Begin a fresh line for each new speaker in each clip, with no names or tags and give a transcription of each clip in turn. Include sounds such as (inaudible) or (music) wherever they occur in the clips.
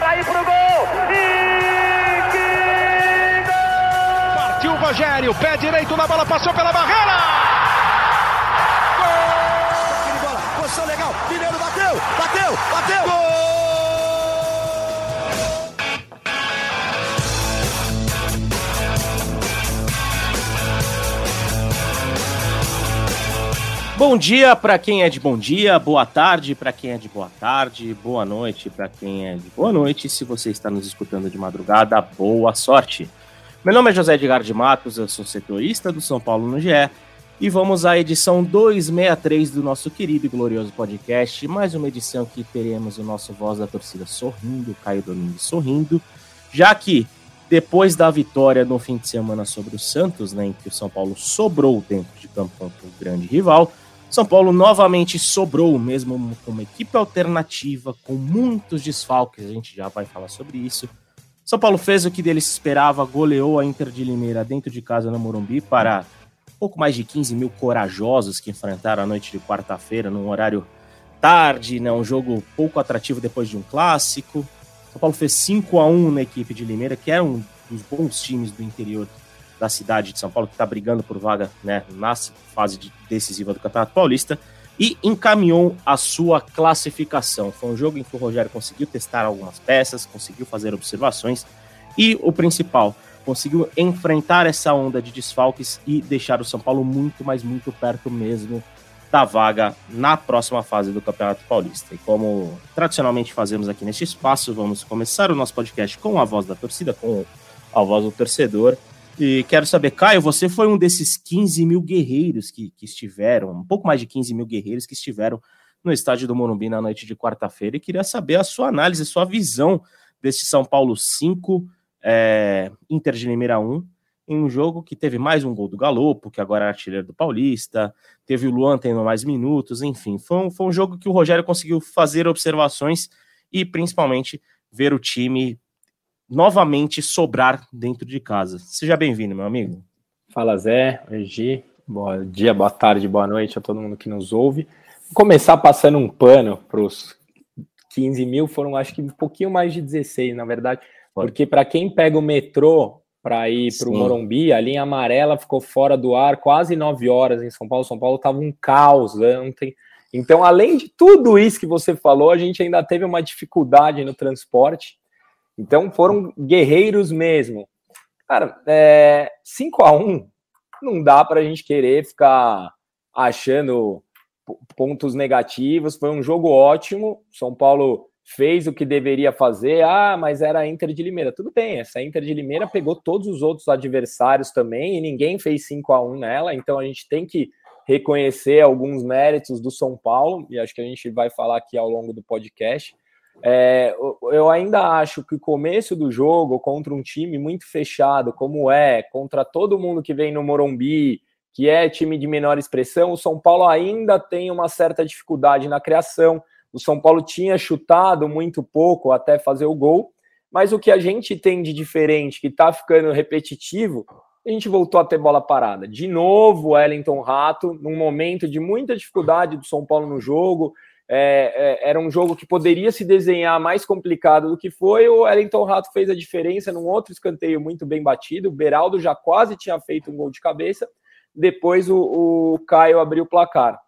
Vai pro gol! E que gol!
Partiu o Rogério, pé direito na bola, passou pela barreira!
Gol! Bola, posição legal, Mineiro bateu, bateu, bateu! Gol!
Bom dia para quem é de bom dia, boa tarde para quem é de boa tarde, boa noite para quem é de boa noite. Se você está nos escutando de madrugada, boa sorte. Meu nome é José Edgar de Matos, eu sou setorista do São Paulo no GE e vamos à edição 263 do nosso querido e glorioso podcast. Mais uma edição que teremos o nosso Voz da Torcida sorrindo, Caio Domingues sorrindo, já que depois da vitória no fim de semana sobre o Santos, né, em que o São Paulo sobrou dentro de campo contra o grande rival, são Paulo novamente sobrou, mesmo com uma equipe alternativa, com muitos desfalques, a gente já vai falar sobre isso. São Paulo fez o que dele se esperava, goleou a Inter de Limeira dentro de casa no Morumbi para pouco mais de 15 mil corajosos que enfrentaram a noite de quarta-feira, num horário tarde, né, um jogo pouco atrativo depois de um clássico. São Paulo fez 5 a 1 na equipe de Limeira, que era um dos bons times do interior da cidade de São Paulo, que está brigando por vaga né, na fase de decisiva do Campeonato Paulista, e encaminhou a sua classificação. Foi um jogo em que o Rogério conseguiu testar algumas peças, conseguiu fazer observações, e o principal, conseguiu enfrentar essa onda de desfalques e deixar o São Paulo muito, mas muito perto mesmo da vaga na próxima fase do Campeonato Paulista. E como tradicionalmente fazemos aqui neste espaço, vamos começar o nosso podcast com a voz da torcida, com a voz do torcedor. E quero saber, Caio, você foi um desses 15 mil guerreiros que, que estiveram, um pouco mais de 15 mil guerreiros que estiveram no estádio do Morumbi na noite de quarta-feira. E queria saber a sua análise, sua visão desse São Paulo 5, é, Inter de Limeira 1, em um jogo que teve mais um gol do Galopo, que agora é artilheiro do Paulista, teve o Luan tendo mais minutos, enfim, foi um, foi um jogo que o Rogério conseguiu fazer observações e principalmente ver o time novamente sobrar dentro de casa. Seja bem-vindo, meu amigo.
Fala Zé, Egi, bom dia, boa tarde, boa noite a todo mundo que nos ouve. Vou começar passando um pano para os 15 mil, foram acho que um pouquinho mais de 16, na verdade, porque para quem pega o metrô para ir para o Morumbi, a linha amarela ficou fora do ar quase 9 horas em São Paulo. São Paulo estava um caos ontem. Então, além de tudo isso que você falou, a gente ainda teve uma dificuldade no transporte. Então foram guerreiros mesmo. Cara, é, 5 a 1 não dá para a gente querer ficar achando pontos negativos. Foi um jogo ótimo. São Paulo fez o que deveria fazer. Ah, mas era a Inter de Limeira. Tudo bem, essa Inter de Limeira pegou todos os outros adversários também e ninguém fez 5 a 1 nela. Então a gente tem que reconhecer alguns méritos do São Paulo e acho que a gente vai falar aqui ao longo do podcast. É, eu ainda acho que o começo do jogo contra um time muito fechado, como é, contra todo mundo que vem no Morumbi, que é time de menor expressão, o São Paulo ainda tem uma certa dificuldade na criação. O São Paulo tinha chutado muito pouco até fazer o gol, mas o que a gente tem de diferente, que tá ficando repetitivo, a gente voltou a ter bola parada. De novo, Wellington Rato, num momento de muita dificuldade do São Paulo no jogo, é, é, era um jogo que poderia se desenhar mais complicado do que foi. O Wellington Rato fez a diferença num outro escanteio muito bem batido. O Beraldo já quase tinha feito um gol de cabeça. Depois o, o Caio abriu o placar.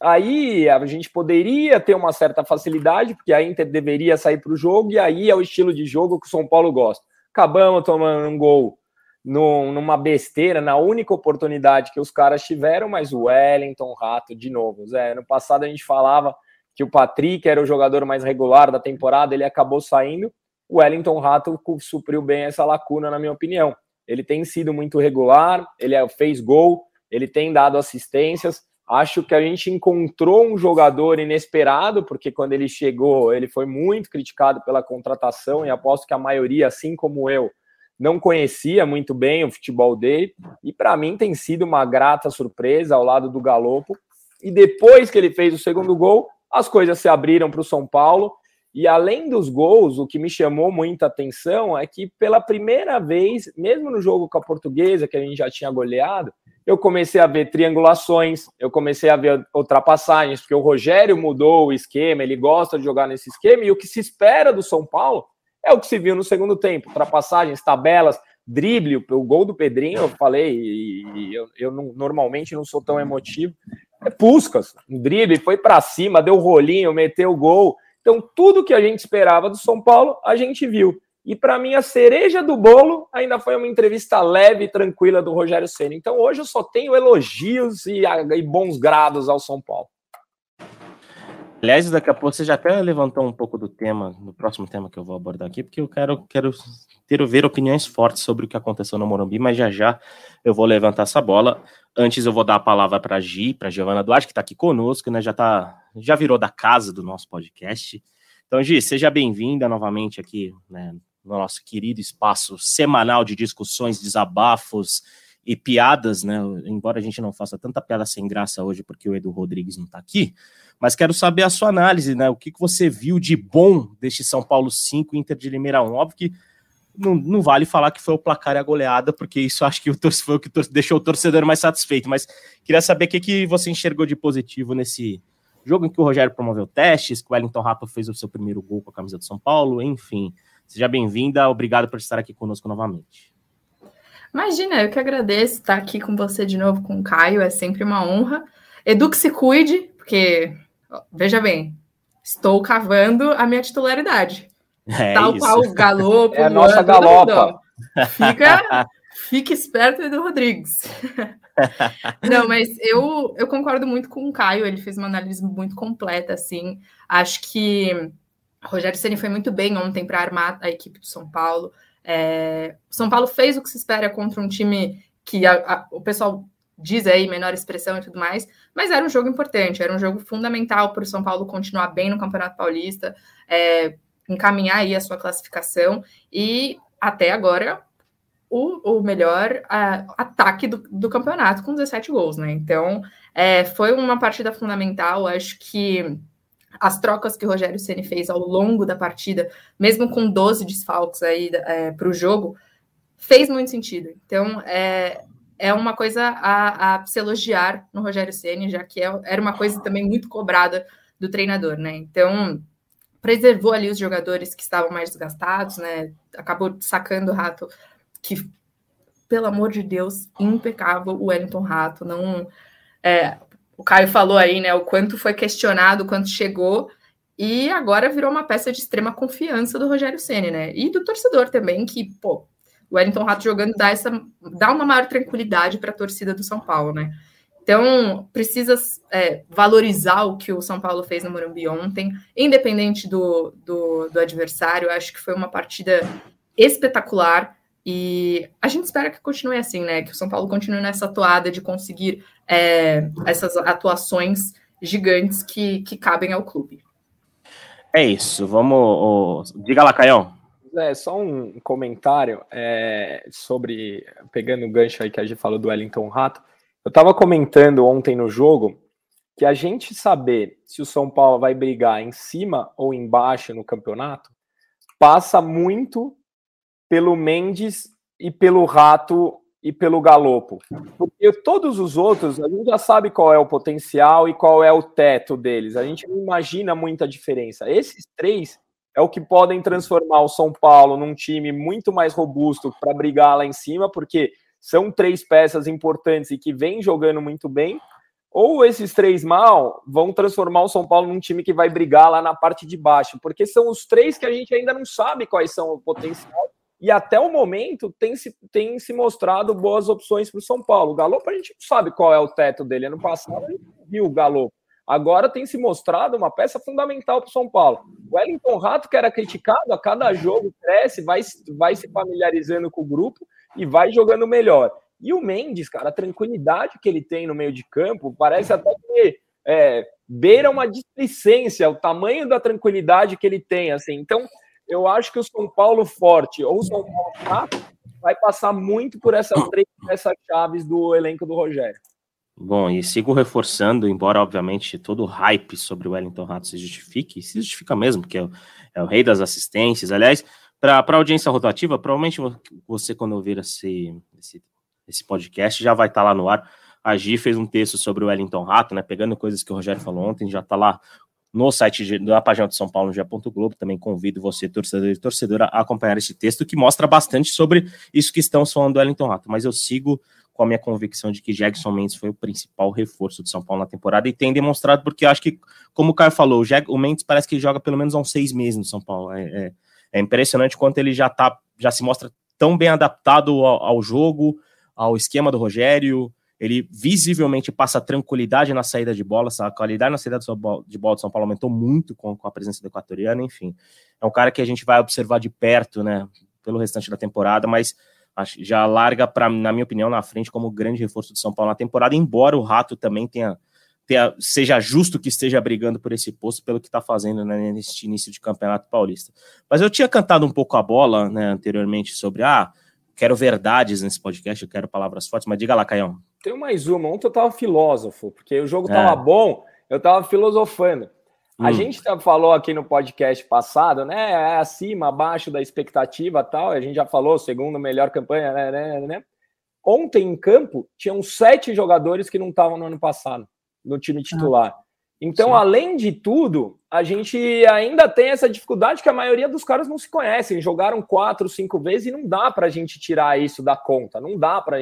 Aí a gente poderia ter uma certa facilidade, porque a Inter deveria sair para o jogo, e aí é o estilo de jogo que o São Paulo gosta. Acabamos tomando um gol numa besteira, na única oportunidade que os caras tiveram, mas o Wellington Rato, de novo, Zé, ano passado a gente falava que o Patrick era o jogador mais regular da temporada, ele acabou saindo. O Wellington Rato supriu bem essa lacuna, na minha opinião. Ele tem sido muito regular, ele é, fez gol, ele tem dado assistências. Acho que a gente encontrou um jogador inesperado, porque quando ele chegou, ele foi muito criticado pela contratação, e aposto que a maioria, assim como eu, não conhecia muito bem o futebol dele. E para mim tem sido uma grata surpresa ao lado do Galopo. E depois que ele fez o segundo gol, as coisas se abriram para o São Paulo. E além dos gols, o que me chamou muita atenção é que pela primeira vez, mesmo no jogo com a portuguesa, que a gente já tinha goleado, eu comecei a ver triangulações, eu comecei a ver ultrapassagens, porque o Rogério mudou o esquema, ele gosta de jogar nesse esquema, e o que se espera do São Paulo É o que se viu no segundo tempo: ultrapassagens, tabelas, drible, o gol do Pedrinho, eu falei, e eu, eu não, normalmente não sou tão emotivo. É Puscas, um drible, foi para cima, deu rolinho, meteu o gol. Então, tudo que a gente esperava do São Paulo, a gente viu. E para mim, a cereja do bolo ainda foi uma entrevista leve e tranquila do Rogério Senna. Então, hoje eu só tenho elogios e, e bons grados ao São Paulo.
Aliás, daqui a pouco você já até levantou um pouco do tema, do próximo tema que eu vou abordar aqui, porque eu quero, quero ter ver opiniões fortes sobre o que aconteceu no Morumbi, mas já já eu vou levantar essa bola. Antes eu vou dar a palavra para a Gi, para Giovana Duarte, que está aqui conosco, né? Já tá, já virou da casa do nosso podcast. Então, Gi, seja bem-vinda novamente aqui, né, no nosso querido espaço semanal de discussões, desabafos e piadas, né? Embora a gente não faça tanta piada sem graça hoje, porque o Edu Rodrigues não está aqui, mas quero saber a sua análise, né? O que, que você viu de bom deste São Paulo 5 Inter de Limeira 1? Óbvio que não, não vale falar que foi o placar e a goleada, porque isso acho que o foi o que deixou o torcedor mais satisfeito, mas queria saber o que, que você enxergou de positivo nesse jogo em que o Rogério promoveu testes, que o Wellington Rato fez o seu primeiro gol com a camisa do São Paulo, enfim. Seja bem-vinda, obrigado por estar aqui conosco novamente.
Imagina, eu que agradeço estar aqui com você de novo, com o Caio, é sempre uma honra. Edu que se cuide, porque, veja bem, estou cavando a minha titularidade. É Tal isso. qual o Galopo. (laughs)
É a nossa galopa.
Fica, fica esperto, Edu Rodrigues. (laughs) Não, mas eu, eu concordo muito com o Caio, ele fez uma análise muito completa, assim. Acho que Rogério Ceni foi muito bem ontem para armar a equipe do São Paulo. É, o São Paulo fez o que se espera contra um time que a, a, o pessoal diz aí menor expressão e tudo mais, mas era um jogo importante, era um jogo fundamental para o São Paulo continuar bem no Campeonato Paulista, é, encaminhar aí a sua classificação e até agora o, o melhor ataque do, do, campeonato com 17 gols, né? Então é, foi uma partida fundamental, acho que as trocas que o Rogério Ceni fez ao longo da partida, mesmo com 12 desfalques aí é, para o jogo, fez muito sentido. Então, é, é uma coisa a, a se elogiar no Rogério Ceni, já que é, era uma coisa também muito cobrada do treinador, né? Então, preservou ali os jogadores que estavam mais desgastados, né? Acabou sacando o Rato, que, pelo amor de Deus, impecável o Wellington Rato, não... É, o Caio falou aí, né, o quanto foi questionado, o quanto chegou, e agora virou uma peça de extrema confiança do Rogério Ceni, né? E do torcedor também, que, pô, o Wellington Rato jogando dá, essa, dá uma maior tranquilidade para a torcida do São Paulo, né? Então, precisa é, valorizar o que o São Paulo fez no Morumbi ontem, independente do, do, do adversário. Acho que foi uma partida espetacular. E a gente espera que continue assim, né? Que o São Paulo continue nessa toada de conseguir é, essas atuações gigantes que, que cabem ao clube.
É isso, vamos. Diga lá, Caião.
É, só um comentário é, sobre, pegando o gancho aí que a gente falou do Wellington Rato, eu estava comentando ontem no jogo que a gente saber se o São Paulo vai brigar em cima ou embaixo no campeonato passa muito pelo Mendes e pelo Rato e pelo Galopo. Porque todos os outros, a gente já sabe qual é o potencial e qual é o teto deles. A gente não imagina muita diferença. Esses três é o que podem transformar o São Paulo num time muito mais robusto para brigar lá em cima, porque são três peças importantes e que vêm jogando muito bem. Ou esses três mal vão transformar o São Paulo num time que vai brigar lá na parte de baixo, porque são os três que a gente ainda não sabe quais são o potencial e até o momento tem se, tem se mostrado boas opções para o São Paulo. O Galo, a gente não sabe qual é o teto dele. Ano passado a gente viu o Galo. Agora tem se mostrado uma peça fundamental para o São Paulo. O Wellington Rato, que era criticado, a cada jogo cresce, vai, vai se familiarizando com o grupo e vai jogando melhor. E o Mendes, cara, a tranquilidade que ele tem no meio de campo, parece até que é, beira uma displicência, o tamanho da tranquilidade que ele tem, assim. Então, eu acho que o São Paulo forte ou o São Paulo fraco vai passar muito por essas três essas chaves do elenco do Rogério.
Bom, e sigo reforçando, embora obviamente todo o hype sobre o Wellington Rato se justifique, se justifica mesmo, porque é o, é o rei das assistências. Aliás, para a audiência rotativa, provavelmente você, quando ouvir esse, esse, esse podcast, já vai estar tá lá no ar. A Gi fez um texto sobre o Wellington Rato, né? Pegando coisas que o Rogério falou ontem, já está lá no site da página de São Paulo, no. Globo. Também convido você, torcedor e torcedora, a acompanhar esse texto que mostra bastante sobre isso que estamos falando do Wellington Rato. Mas eu sigo com a minha convicção de que Jackson Mendes foi o principal reforço de São Paulo na temporada e tem demonstrado, porque eu acho que, como o Caio falou, o, Mendes parece que joga pelo menos há uns seis meses no São Paulo. É, é, é impressionante quanto ele já tá, já se mostra tão bem adaptado ao, ao jogo, ao esquema do Rogério. Ele visivelmente passa tranquilidade na saída de bola, a qualidade na saída de bola de São Paulo aumentou muito com, com a presença do equatoriano, enfim. É um cara que a gente vai observar de perto, né, pelo restante da temporada, mas já larga, pra, na minha opinião, na frente como grande reforço de São Paulo na temporada, embora o Rato também tenha, tenha seja justo que esteja brigando por esse posto pelo que está fazendo né, neste início de campeonato paulista. Mas eu tinha cantado um pouco a bola né, anteriormente sobre ah, quero verdades nesse podcast, eu quero palavras fortes, mas diga lá, Caião.
Tem mais uma, ontem eu tava filósofo, porque o jogo tava é. bom, eu tava filosofando. A hum. gente falou aqui no podcast passado, né? É acima, abaixo da expectativa tal. A gente já falou, segundo melhor campanha, né, né, né? Ontem em campo, tinham sete jogadores que não estavam no ano passado, no time ah. titular. Então, Sim. além de tudo, a gente ainda tem essa dificuldade que a maioria dos caras não se conhecem. Jogaram quatro, cinco vezes e não dá para a gente tirar isso da conta. Não dá para.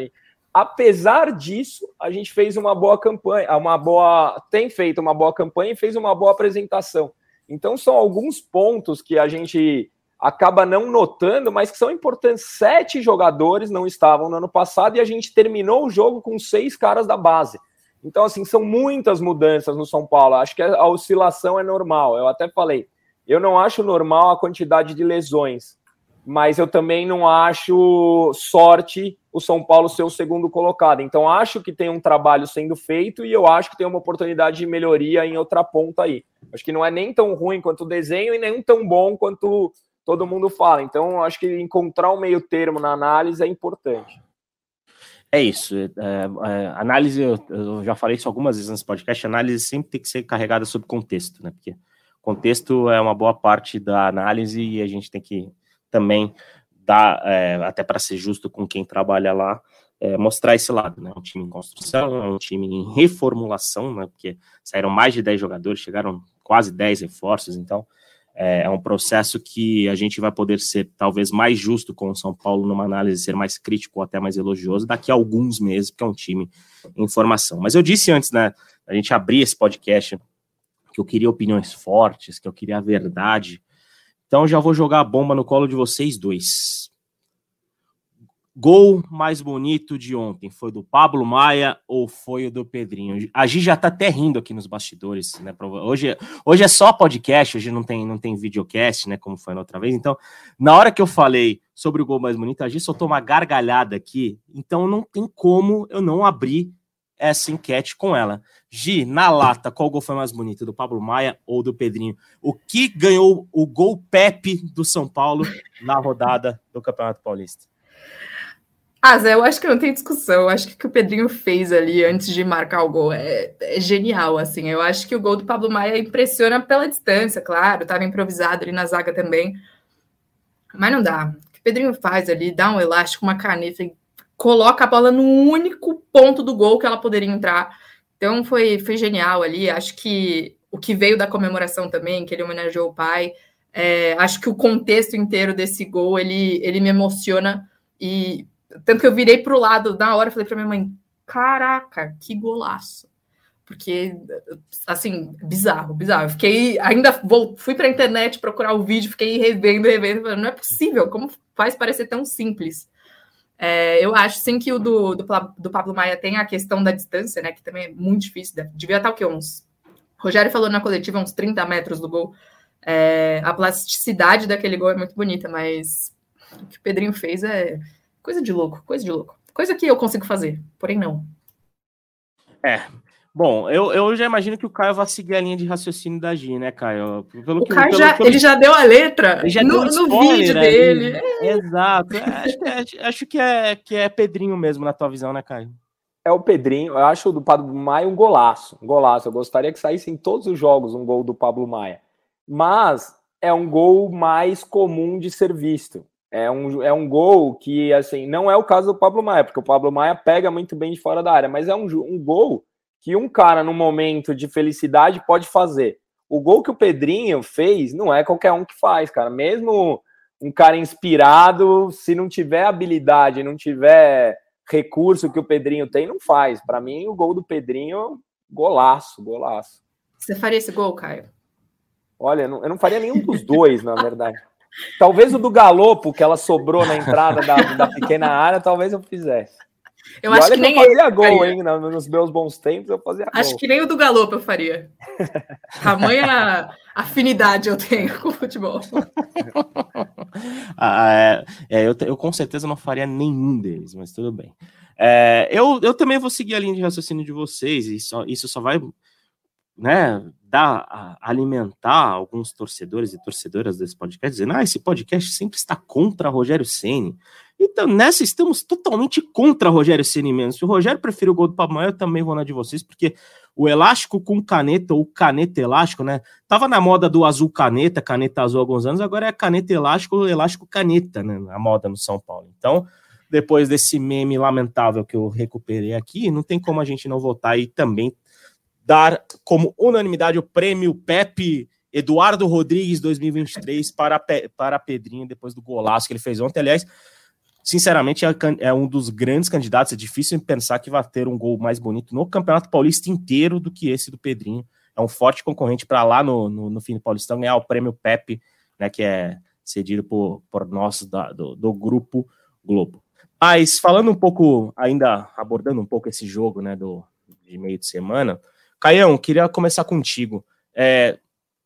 Apesar disso, a gente fez uma boa campanha, uma boa, tem feito uma boa campanha e fez uma boa apresentação. Então são alguns pontos que a gente acaba não notando, mas que são importantes. Sete jogadores não estavam no ano passado e a gente terminou o jogo com seis caras da base. Então, assim, são muitas mudanças no São Paulo. Acho que a oscilação é normal. Eu até falei, eu não acho normal a quantidade de lesões mas eu também não acho sorte o São Paulo ser o segundo colocado. Então, acho que tem um trabalho sendo feito e eu acho que tem uma oportunidade de melhoria em outra ponta aí. Acho que não é nem tão ruim quanto o desenho e nem tão bom quanto todo mundo fala. Então, acho que encontrar um meio termo na análise é importante.
É isso. É, é, análise, eu, eu, já falei isso algumas vezes nesse podcast, análise sempre tem que ser carregada sob contexto, né? Porque contexto é uma boa parte da análise e a gente tem que também dá, é, até para ser justo com quem trabalha lá, é, mostrar esse lado, né? Um time em construção, um time em reformulação, né? Porque saíram mais de 10 jogadores, chegaram quase 10 reforços, então é, é, um processo que a gente vai poder ser talvez mais justo com o São Paulo numa análise, ser mais crítico ou até mais elogioso daqui a alguns meses, porque é um time em formação. Mas eu disse antes, né? A gente abrir esse podcast que eu queria opiniões fortes, que eu queria a verdade então já vou jogar a bomba no colo de vocês dois. Gol mais bonito de ontem foi do Pablo Maia ou foi o do Pedrinho? A Gi já tá até rindo aqui nos bastidores, né? Hoje, hoje é só podcast, hoje não tem, não tem videocast, né? Como foi na outra vez. Então, na hora que eu falei sobre o gol mais bonito, a Gi soltou uma gargalhada aqui. Então, não tem como eu não abrir essa enquete com ela. Gi, na lata, qual gol foi mais bonito, do Pablo Maia ou do Pedrinho? O que ganhou o gol Pepe do São Paulo na rodada do Campeonato Paulista?
Ah, Zé, eu acho que não tem discussão. Eu acho que o que o Pedrinho fez ali antes de marcar o gol é, é genial, assim. Eu acho que o gol do Pablo Maia impressiona pela distância, claro. Estava improvisado ali na zaga também. Mas não dá. O que o Pedrinho faz ali, dá um elástico, uma caneta e coloca a bola no único ponto do gol que ela poderia entrar. Então foi, foi genial ali. Acho que o que veio da comemoração também, que ele homenageou o pai. É, acho que o contexto inteiro desse gol ele, ele me emociona e tanto que eu virei para o lado na hora falei para minha mãe: caraca, que golaço! Porque assim, bizarro, bizarro. Eu fiquei ainda vou, fui para a internet procurar o vídeo, fiquei revendo, revendo, falando, não é possível, como faz parecer tão simples. É, eu acho sim que o do, do, do, Pablo Maia tem a questão da distância, né? Que também é muito difícil. Devia estar o quê? Uns. Rogério falou na coletiva uns 30 metros do gol. É, a plasticidade daquele gol é muito bonita, mas o que o Pedrinho fez é coisa de louco, coisa de louco. Coisa que eu consigo fazer, porém não.
É, Bom, eu, eu já imagino que o Caio vai seguir a linha de raciocínio da G, né, Caio?
Pelo o que, Caio pelo, já, pelo... ele já deu a letra já no, no vídeo né? dele.
É. Exato. É, acho, acho, acho, que, é, que é Pedrinho mesmo, na tua visão, né, Caio?
É o Pedrinho. Eu acho o do Pablo Maia um golaço. Um golaço. Eu gostaria que saísse em todos os jogos um gol do Pablo Maia. Mas é um gol mais comum de ser visto. É um, é um gol que, assim, não é o caso do Pablo Maia, porque o Pablo Maia pega muito bem de fora da área, mas é um, um gol que um cara, num momento de felicidade, pode fazer. o gol que o Pedrinho fez não é qualquer um que faz, cara. Mesmo um cara inspirado, se não tiver habilidade, não tiver recurso que o Pedrinho tem, não faz. Para mim, o gol do Pedrinho, golaço, golaço.
Você faria esse gol, Caio?
Olha, eu não faria nenhum dos dois, na verdade. Talvez o do Galopo, que ela sobrou na entrada da, da pequena área, talvez eu fizesse.
Eu e acho que, que nem
eu fazia gol, faria. hein? Nos meus bons tempos eu fazia
acho
gol.
que nem o do Galopo eu faria. Tamanha afinidade eu tenho com o futebol. (laughs)
ah, é, é, eu, eu, com certeza não faria nenhum deles, mas tudo bem. É, eu, eu também vou seguir a linha de raciocínio de vocês, e só, isso só vai né, dar, alimentar alguns torcedores e torcedoras desse podcast, dizendo, ah, esse podcast sempre está contra Rogério Ceni. Então, nessa estamos totalmente contra Rogério Ceni mesmo. Se o Rogério prefere o gol do Pablo eu também vou na de vocês, porque o elástico com caneta, ou caneta elástico, né? Tava na moda do azul caneta, caneta azul há alguns anos, agora é caneta elástico, elástico caneta, né? A moda no São Paulo. Então, depois desse meme lamentável que eu recuperei aqui, não tem como a gente não votar e também dar como unanimidade o prêmio Pepe Eduardo Rodrigues 2023 para, para Pedrinho depois do golaço que ele fez ontem. Aliás, sinceramente, é, é, um dos grandes candidatos. É difícil pensar que vai ter um gol mais bonito no Campeonato Paulista inteiro do que esse do Pedrinho. É um forte concorrente para lá no, no, no, fim do Paulistão ganhar o prêmio Pepe, né, que é cedido por, por nós da, do, do Grupo Globo. Mas falando um pouco, ainda abordando um pouco esse jogo né, do, de meio de semana, Caião, queria começar contigo. É,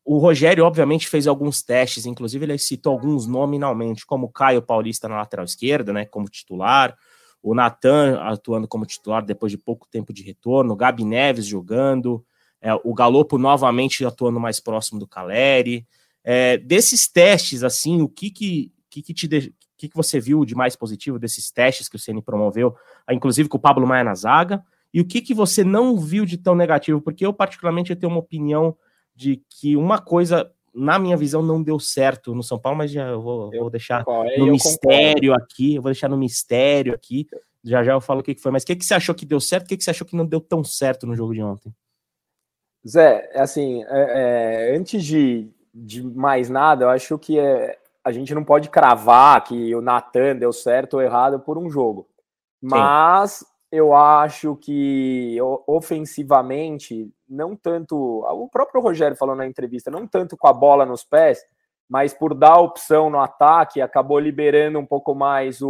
o Rogério, obviamente, fez alguns testes, inclusive ele citou alguns nominalmente, como Caio Paulista na lateral esquerda, né, como titular, o Natan atuando como titular depois de pouco tempo de retorno, o Gabi Neves jogando, é, o Galopo novamente atuando mais próximo do Caleri. É, desses testes, assim, o que que, que, que te de... que, que você viu de mais positivo desses testes que o Ceni promoveu, inclusive com o Pablo Maia na zaga? E o que, que você não viu de tão negativo? Porque eu, particularmente, eu tenho uma opinião de que uma coisa, na minha visão, não deu certo no São Paulo, mas já vou, eu, vou deixar é, no mistério concordo. aqui. Eu vou deixar no mistério aqui. Já já eu falo o que, que foi. Mas o que, que você achou que deu certo? O que, que você achou que não deu tão certo no jogo de ontem?
Zé, assim, é, é, antes de, de mais nada, eu acho que é, a gente não pode cravar que o Natan deu certo ou errado por um jogo. Mas Sim eu acho que ofensivamente, não tanto. O próprio Rogério falou na entrevista, não tanto com a bola nos pés, mas por dar opção no ataque, acabou liberando um pouco mais o,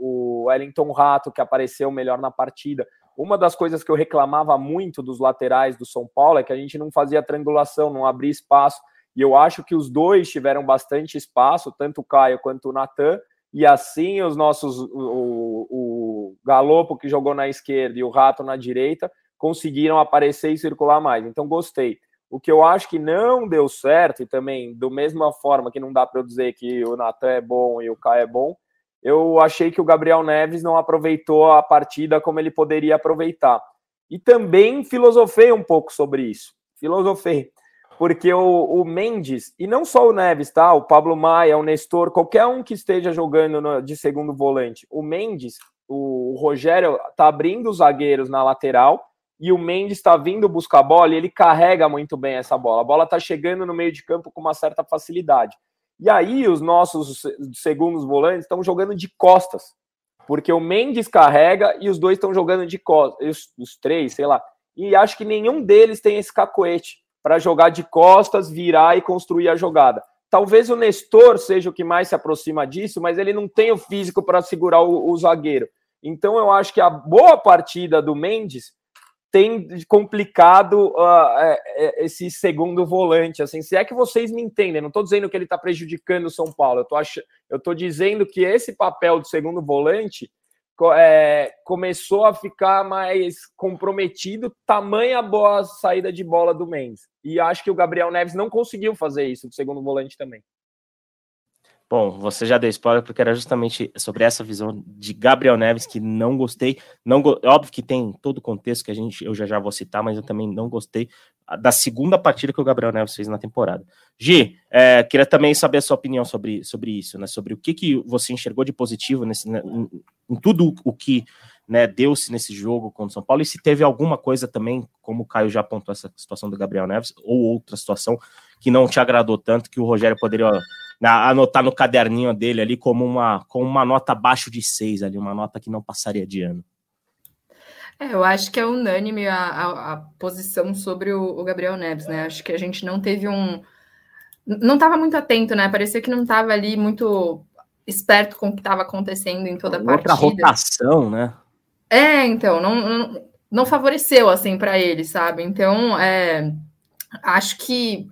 o Wellington Rato, que apareceu melhor na partida. Uma das coisas que eu reclamava muito dos laterais do São Paulo é que a gente não fazia triangulação, não abria espaço. E eu acho que os dois tiveram bastante espaço, tanto o Caio quanto o Natan, e assim os nossos, o, o Galopo que jogou na esquerda e o Rato na direita, conseguiram aparecer e circular mais. Então, gostei. O que eu acho que não deu certo, e também, do mesma forma que não dá para eu dizer que o Natan é bom e o Caio é bom, eu achei que o Gabriel Neves não aproveitou a partida como ele poderia aproveitar. E também filosofei um pouco sobre isso. Filosofei porque o, o, Mendes, e não só o Neves, tá? O Pablo Maia, o Nestor, qualquer um que esteja jogando no, de segundo volante, o Mendes, o, o Rogério tá abrindo os zagueiros na lateral e o Mendes está vindo buscar a bola e ele carrega muito bem essa bola. A bola tá chegando no meio de campo com uma certa facilidade. E aí os nossos segundos volantes estão jogando de costas, porque o Mendes carrega e os dois estão jogando de costas, os, os três, sei lá. E acho que nenhum deles tem esse cacoete para jogar de costas, virar e construir a jogada. Talvez o Nestor seja o que mais se aproxima disso, mas ele não tem o físico para segurar o, o, zagueiro. Então eu acho que a boa partida do Mendes tem complicado uh, esse segundo volante. Assim, se é que vocês me entendem, não estou dizendo que ele está prejudicando o São Paulo, eu estou dizendo que esse papel do segundo volante é, começou a ficar mais comprometido, tamanha boa saída de bola do Mendes. E acho que o Gabriel Neves não conseguiu fazer isso, o segundo volante também.
Bom, você já deu spoiler porque era justamente sobre essa visão de Gabriel Neves que não gostei. Não go... óbvio que tem todo o contexto que a gente eu já já vou citar, mas eu também não gostei da segunda partida que o Gabriel Neves fez na temporada. Gi, é, queria também saber a sua opinião sobre, sobre isso, né? Sobre o que, que você enxergou de positivo nesse, né, em, em tudo o que né, deu-se nesse jogo contra o São Paulo e se teve alguma coisa também, como o Caio já apontou essa situação do Gabriel Neves, ou outra situação que não te agradou tanto que o Rogério poderia né, anotar no caderninho dele ali como uma, como uma nota abaixo de seis ali, uma nota que não passaria de ano.
É, eu acho que é unânime a, a, a posição sobre o, o, Gabriel Neves, né? Acho que a gente não teve um. Não estava muito atento, né? Parecia que não estava ali muito esperto com o que estava acontecendo em toda a
partida. Outra rotação, né?
É, então, não, não, não favoreceu assim para ele, sabe? Então, é, acho que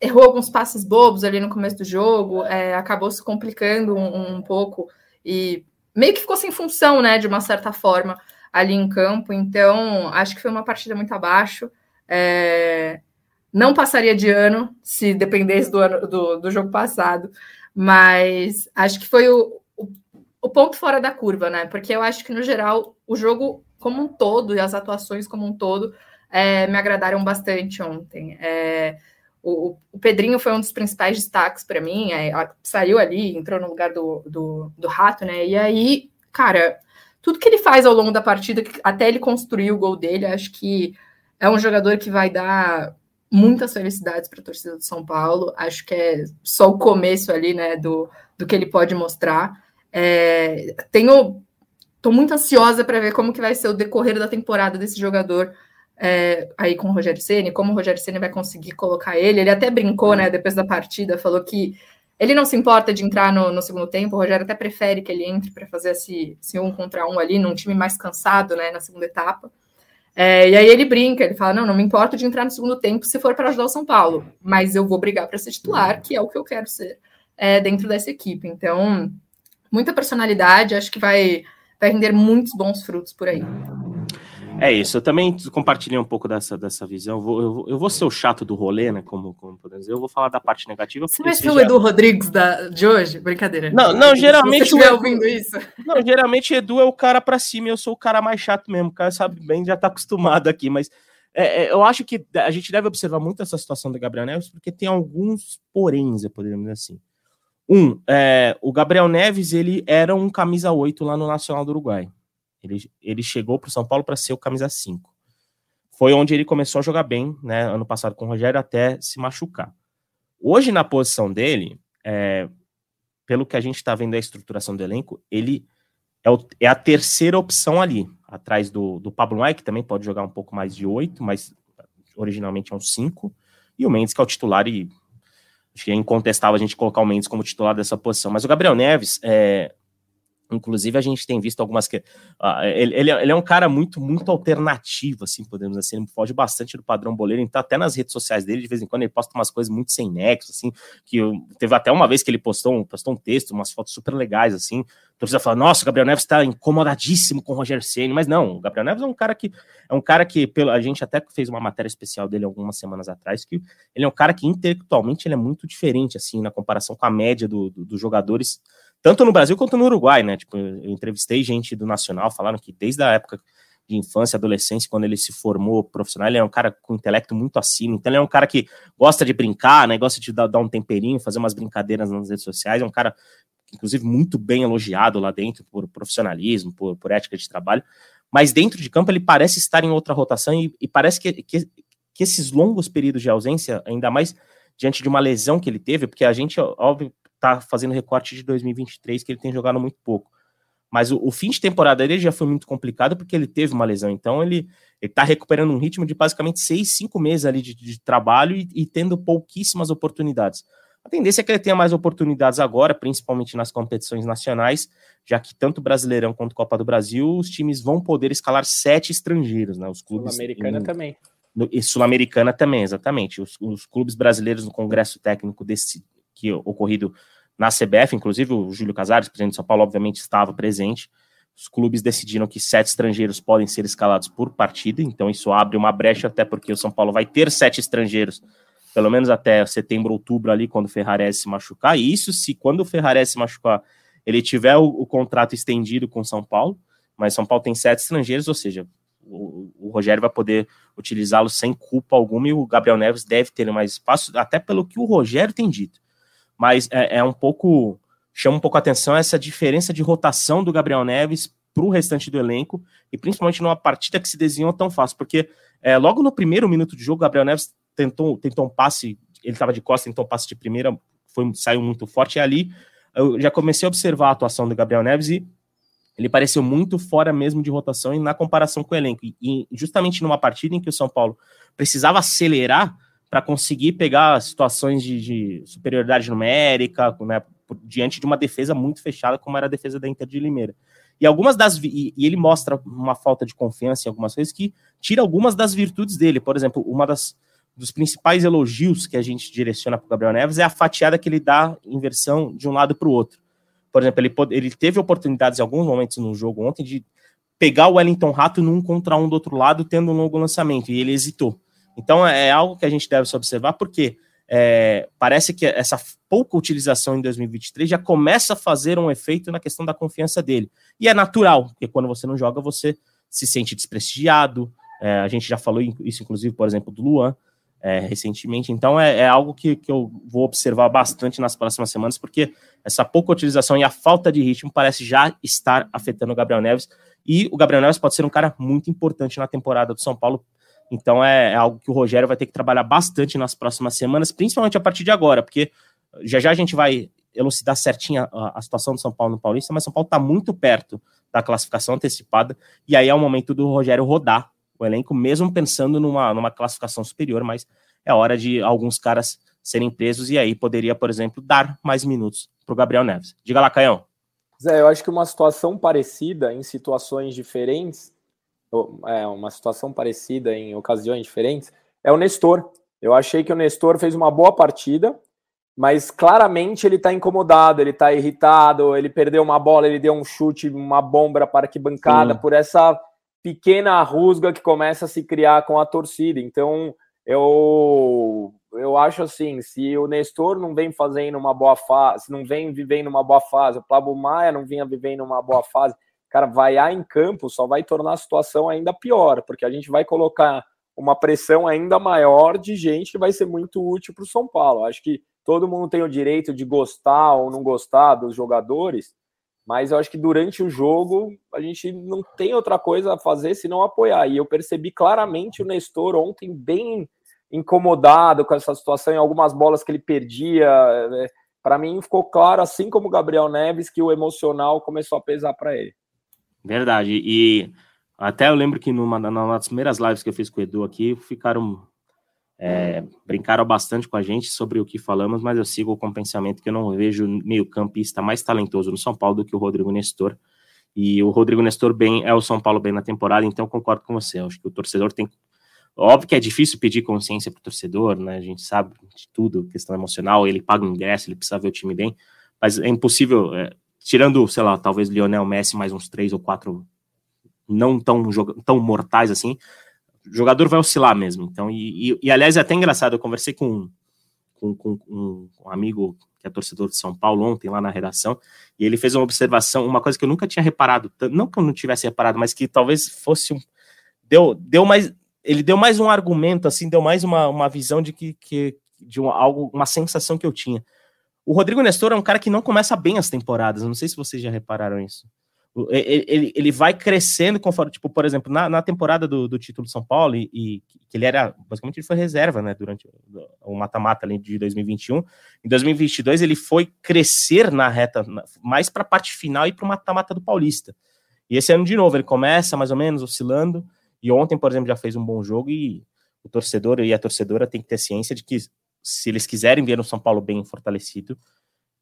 errou alguns passes bobos ali no começo do jogo, é, acabou se complicando um, um, pouco e meio que ficou sem função, né, de uma certa forma ali em campo. Então, acho que foi uma partida muito abaixo. É, não passaria de ano se dependesse do, ano, do, do jogo passado, mas acho que foi o, o, o ponto fora da curva, né? Porque eu acho que, no geral, o jogo como um todo e as atuações como um todo é, me agradaram bastante ontem. É, o, o, Pedrinho foi um dos principais destaques para mim, é, saiu ali, entrou no lugar do, do, do, Rato, né? E aí, cara, tudo que ele faz ao longo da partida, até ele construir o gol dele, acho que é um jogador que vai dar muitas felicidades para a torcida do São Paulo. Acho que é só o começo ali, né, do, do que ele pode mostrar. É, tenho, tô muito ansiosa para ver como que vai ser o decorrer da temporada desse jogador é, aí com o Rogério Ceni, como o Rogério Ceni vai conseguir colocar ele. Ele até brincou, né, depois da partida, falou que ele não se importa de entrar no, no segundo tempo. O Rogério até prefere que ele entre para fazer esse, esse, um contra um ali, num time mais cansado, né, na segunda etapa. É, e aí ele brinca, ele fala: não, não me importo de entrar no segundo tempo se for para ajudar o São Paulo, mas eu vou brigar para ser titular, que é o que eu quero ser é, dentro dessa equipe. Então, muita personalidade, acho que vai, vai render muitos bons frutos por aí.
É isso, eu também compartilhei um pouco dessa, dessa visão. Eu vou, eu, eu vou ser o chato do rolê, né? Como, como podemos dizer, eu vou falar da parte negativa.
Você vai ser o Edu Rodrigues da, de hoje? Brincadeira.
Não, não, geralmente. Se
você estiver ouvindo isso.
Não, geralmente Edu é o cara pra cima e eu sou o cara mais chato mesmo. O cara sabe bem, já tá acostumado aqui, mas é, é, eu acho que a gente deve observar muito essa situação do Gabriel Neves, porque tem alguns poréns, poderíamos dizer assim. Um, é, o Gabriel Neves, ele era um camisa 8 lá no Nacional do Uruguai. Ele, ele chegou para o São Paulo para ser o camisa 5. Foi onde ele começou a jogar bem, né? Ano passado com o Rogério, até se machucar. Hoje, na posição dele, é, pelo que a gente está vendo a estruturação do elenco, ele é, o, é, a terceira opção ali, atrás do, do Pablo Maia, que também pode jogar um pouco mais de oito, mas originalmente é um cinco, e o Mendes, que é o titular, e acho que é incontestável a gente colocar o Mendes como titular dessa posição. Mas o Gabriel Neves, é, Inclusive, a gente tem visto algumas que. Uh, ele, ele, é, ele, é um cara muito, muito alternativo, assim, podemos dizer assim. Ele foge bastante do padrão boleiro. Então, até nas redes sociais dele, de vez em quando, ele posta umas coisas muito sem nexo, assim. Que eu, teve até uma vez que ele postou um, postou um texto, umas fotos super legais, assim. A torcida fala: Nossa, o Gabriel Neves está incomodadíssimo com o Roger Ceni Mas não, o Gabriel Neves é um cara que. É um cara que, pelo, a gente até fez uma matéria especial dele algumas semanas atrás, que ele é um cara que intelectualmente ele é muito diferente, assim, na comparação com a média do, do, dos jogadores tanto no Brasil quanto no Uruguai, né? Tipo, eu entrevistei gente do Nacional, falaram que desde a época de infância, adolescência, quando ele se formou profissional, ele é um cara com intelecto muito acima, então ele é um cara que gosta de brincar, né? Gosta de dar, dar um temperinho, fazer umas brincadeiras nas redes sociais, é um cara, inclusive, muito bem elogiado lá dentro por profissionalismo, por, por ética de trabalho, mas dentro de campo ele parece estar em outra rotação e, e parece que, que, que esses longos períodos de ausência, ainda mais diante de uma lesão que ele teve, porque a gente, óbvio, tá fazendo recorte de 2023, que ele tem jogado muito pouco. Mas o, o, fim de temporada dele já foi muito complicado porque ele teve uma lesão. Então ele está recuperando um ritmo de basicamente seis, cinco meses ali de, de trabalho e, e, tendo pouquíssimas oportunidades. A tendência é que ele tenha mais oportunidades agora, principalmente nas competições nacionais, já que tanto Brasileirão quanto Copa do Brasil, os times vão poder escalar sete estrangeiros, né? Os clubes.
Sul-Americana também.
Sul-Americana também, exatamente. Os, os, clubes brasileiros no Congresso Técnico desse, que ocorrido na CBF, inclusive o Júlio Casares, presidente de São Paulo, obviamente estava presente. Os clubes decidiram que sete estrangeiros podem ser escalados por partida, então isso abre uma brecha, até porque o São Paulo vai ter sete estrangeiros, pelo menos até setembro, outubro, ali, quando o Ferrarese se machucar. E isso se quando o Ferrarese se machucar, ele tiver o, o contrato estendido com São Paulo, mas São Paulo tem sete estrangeiros, ou seja, o, o Rogério vai poder utilizá-lo sem culpa alguma e o Gabriel Neves deve ter mais espaço, até pelo que o Rogério tem dito mas é, é um pouco chama um pouco a atenção essa diferença de rotação do Gabriel Neves para o restante do elenco, e principalmente numa partida que se desenhou tão fácil, porque é, logo no primeiro minuto de jogo, Gabriel Neves tentou, tentou um passe, ele estava de costas, tentou um passe de primeira, foi, saiu muito forte, e ali eu já comecei a observar a atuação do Gabriel Neves e ele pareceu muito fora mesmo de rotação e na comparação com o elenco. E, e justamente numa partida em que o São Paulo precisava acelerar para conseguir pegar situações de, de superioridade numérica, né, diante de uma defesa muito fechada, como era a defesa da Inter de Limeira. E algumas das e, e ele mostra uma falta de confiança em algumas coisas que tira algumas das virtudes dele. Por exemplo, uma das dos principais elogios que a gente direciona para o Gabriel Neves é a fatiada que ele dá em versão de um lado para o outro. Por exemplo, ele, ele teve oportunidades em alguns momentos no jogo ontem de pegar o Wellington Rato num contra um do outro lado, tendo um longo lançamento, e ele hesitou. Então é algo que a gente deve se observar, porque é, parece que essa pouca utilização em 2023 já começa a fazer um efeito na questão da confiança dele. E é natural, porque quando você não joga, você se sente desprestigiado. É, a gente já falou isso, inclusive, por exemplo, do Luan é, recentemente. Então é, é algo que, que eu vou observar bastante nas próximas semanas, porque essa pouca utilização e a falta de ritmo parece já estar afetando o Gabriel Neves. E o Gabriel Neves pode ser um cara muito importante na temporada do São Paulo, então é, é, algo que o Rogério vai ter que trabalhar bastante nas próximas semanas, principalmente a partir de agora, porque já já a gente vai elucidar certinho a, a situação do São Paulo no Paulista, mas São Paulo está muito perto da classificação antecipada, e aí é o momento do Rogério rodar o elenco, mesmo pensando numa, numa classificação superior, mas é hora de alguns caras serem presos, e aí poderia, por exemplo, dar mais minutos para o Gabriel Neves. Diga lá, Caião.
Zé, eu acho que uma situação parecida em situações diferentes é, uma situação parecida em ocasiões diferentes, é o Nestor. Eu achei que o Nestor fez uma boa partida, mas claramente ele está incomodado, ele está irritado, ele perdeu uma bola, ele deu um chute, uma bomba para arquibancada Sim. por essa pequena rusga que começa a se criar com a torcida. Então, eu eu acho assim, se o Nestor não vem fazendo uma boa fase, não vem vivendo uma boa fase, o Pablo Maia não vinha vivendo uma boa fase, cara, vaiar em campo só vai tornar a situação ainda pior, porque a gente vai colocar uma pressão ainda maior de gente que vai ser muito útil para o São Paulo. Acho que todo mundo tem o direito de gostar ou não gostar dos jogadores, mas eu acho que durante o jogo a gente não tem outra coisa a fazer senão apoiar. E eu percebi claramente o Nestor ontem bem incomodado com essa situação, em algumas bolas que ele perdia. Né? Para mim ficou claro, assim como o Gabriel Neves, que o emocional começou a pesar para ele.
Verdade. E até eu lembro que numa, numa das primeiras lives que eu fiz com o Edu aqui, ficaram. É, brincaram bastante com a gente sobre o que falamos, mas eu sigo com o pensamento que eu não vejo meio-campista mais talentoso no São Paulo do que o Rodrigo Nestor. E o Rodrigo Nestor bem é o São Paulo bem na temporada, então concordo com você. Eu acho que o torcedor tem. Óbvio que é difícil pedir consciência para o torcedor, né? A gente sabe de tudo, questão emocional, ele paga o ingresso, ele precisa ver o time bem, mas é impossível. É, tirando, sei lá, talvez Lionel Messi mais uns três ou quatro não tão, tão mortais assim, o jogador vai oscilar mesmo. Então, e, e, e aliás, é até engraçado, eu conversei com, com, com, um, um amigo que é torcedor de São Paulo ontem lá na redação, e ele fez uma observação, uma coisa que eu nunca tinha reparado, não que eu não tivesse reparado, mas que talvez fosse um. Deu, deu mais. Ele deu mais um argumento, assim, deu mais uma, uma visão de que, que de um, algo, uma sensação que eu tinha. O Rodrigo Nestor é um cara que não começa bem as temporadas. não sei se vocês já repararam isso. Ele, ele, ele vai crescendo conforme, tipo, por exemplo, na, na temporada do, do título de São Paulo, e, e, que ele era, basicamente, ele foi reserva, né, durante o mata-mata ali de 2021. Em 2022, ele foi crescer na reta, mais para a parte final e para o mata-mata do Paulista. E esse ano, de novo, ele começa mais ou menos oscilando. E ontem, por exemplo, já fez um bom jogo. E o torcedor e a torcedora tem que ter ciência de que se eles quiserem ver o São Paulo bem fortalecido,